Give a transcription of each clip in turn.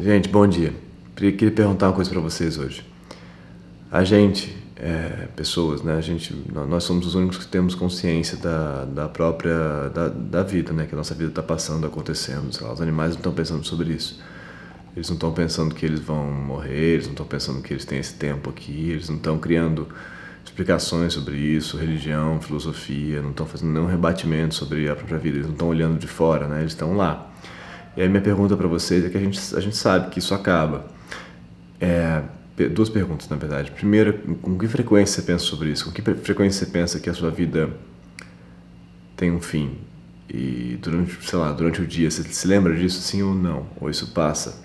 Gente, bom dia. Queria perguntar uma coisa para vocês hoje. A gente, é, pessoas, né? A gente, nós somos os únicos que temos consciência da, da própria da, da vida, né? Que a nossa vida está passando, acontecendo. Lá, os animais não estão pensando sobre isso. Eles não estão pensando que eles vão morrer, eles não estão pensando que eles têm esse tempo aqui, eles não estão criando explicações sobre isso, religião, filosofia, não estão fazendo nenhum rebatimento sobre a própria vida, eles não estão olhando de fora, né? Eles estão lá. E aí minha pergunta para vocês é que a gente, a gente sabe que isso acaba. É, duas perguntas, na verdade. Primeiro, com que frequência você pensa sobre isso? Com que frequência você pensa que a sua vida tem um fim? E durante, sei lá, durante o dia, você se lembra disso sim ou não? Ou isso passa?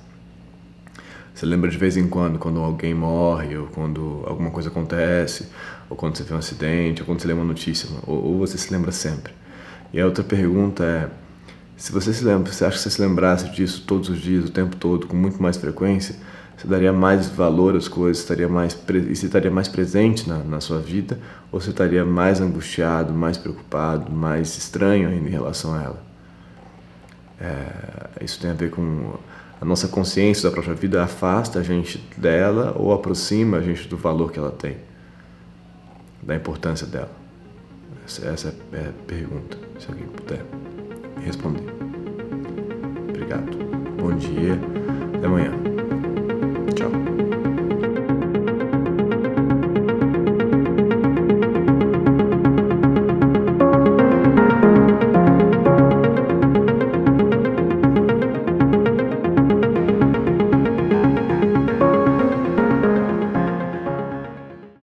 Você lembra de vez em quando, quando alguém morre, ou quando alguma coisa acontece, ou quando você vê um acidente, ou quando você lê uma notícia, ou, ou você se lembra sempre? E a outra pergunta é, se você se lembra, você acha que você se lembrasse disso todos os dias, o tempo todo, com muito mais frequência, você daria mais valor às coisas, estaria mais e você estaria mais presente na, na sua vida, ou você estaria mais angustiado, mais preocupado, mais estranho ainda em relação a ela? É, isso tem a ver com a nossa consciência da própria vida afasta a gente dela ou aproxima a gente do valor que ela tem, da importância dela. Essa, essa é a pergunta, se alguém puder responder. Obrigado. Bom dia. Até amanhã.